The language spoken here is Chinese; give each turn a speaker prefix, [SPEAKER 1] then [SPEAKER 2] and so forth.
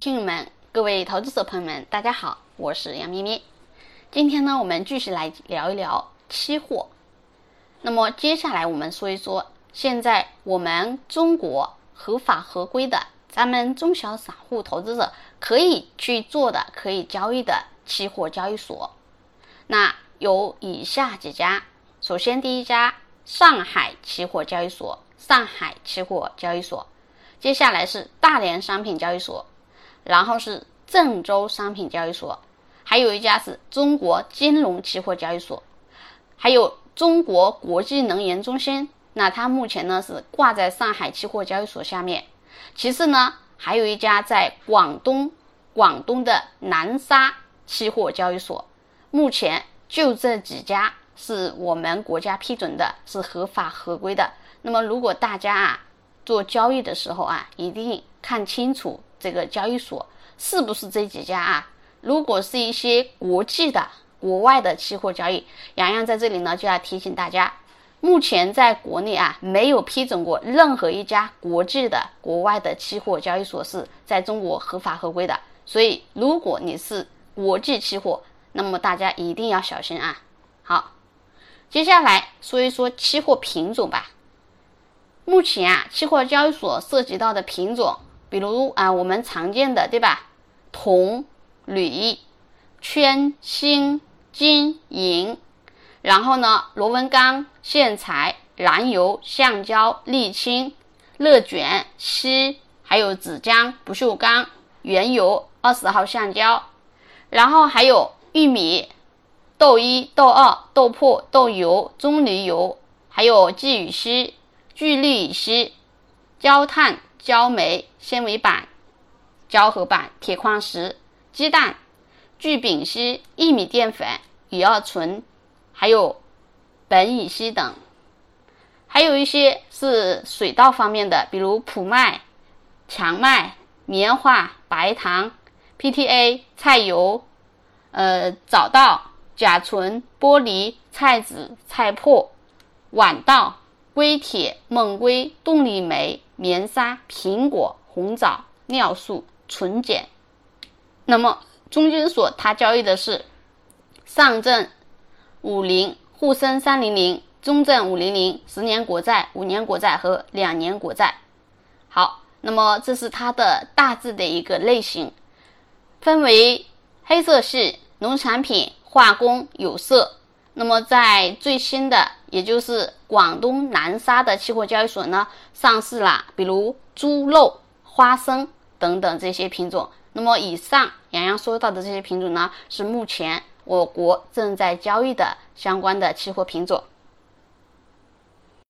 [SPEAKER 1] 听友们，各位投资者朋友们，大家好，我是杨咪咪。今天呢，我们继续来聊一聊期货。那么接下来我们说一说，现在我们中国合法合规的，咱们中小散户投资者可以去做的、可以交易的期货交易所。那有以下几家，首先第一家上海期货交易所，上海期货交易所。接下来是大连商品交易所，然后是郑州商品交易所，还有一家是中国金融期货交易所，还有中国国际能源中心。那它目前呢是挂在上海期货交易所下面。其次呢，还有一家在广东，广东的南沙期货交易所。目前就这几家是我们国家批准的，是合法合规的。那么如果大家啊。做交易的时候啊，一定看清楚这个交易所是不是这几家啊。如果是一些国际的、国外的期货交易，洋洋在这里呢就要提醒大家，目前在国内啊没有批准过任何一家国际的、国外的期货交易所是在中国合法合规的。所以，如果你是国际期货，那么大家一定要小心啊。好，接下来说一说期货品种吧。目前啊，期货交易所涉及到的品种，比如啊，我们常见的对吧？铜、铝、铅、锌、金、银，然后呢，螺纹钢、线材、燃油、橡胶、沥青、热卷、锡，还有纸浆、不锈钢、原油、二十号橡胶，然后还有玉米、豆一、豆二、豆粕、豆油、棕榈油，还有聚乙烯。聚氯乙烯、焦炭、焦煤、纤维板、胶合板、铁矿石、鸡蛋、聚丙烯、薏米淀粉、乙二醇，还有苯乙烯等。还有一些是水稻方面的，比如普麦、荞麦、棉花、白糖、PTA、菜油、呃早稻、甲醇、玻璃、菜籽、菜粕、晚稻。硅铁、锰硅、动力煤、棉纱、苹果、红枣、尿素、纯碱。那么中金所它交易的是上证五零、沪深三零零、中证五零零、十年国债、五年国债和两年国债。好，那么这是它的大致的一个类型，分为黑色系、农产品、化工、有色。那么在最新的。也就是广东南沙的期货交易所呢，上市了，比如猪肉、花生等等这些品种。那么以上洋洋说到的这些品种呢，是目前我国正在交易的相关的期货品种。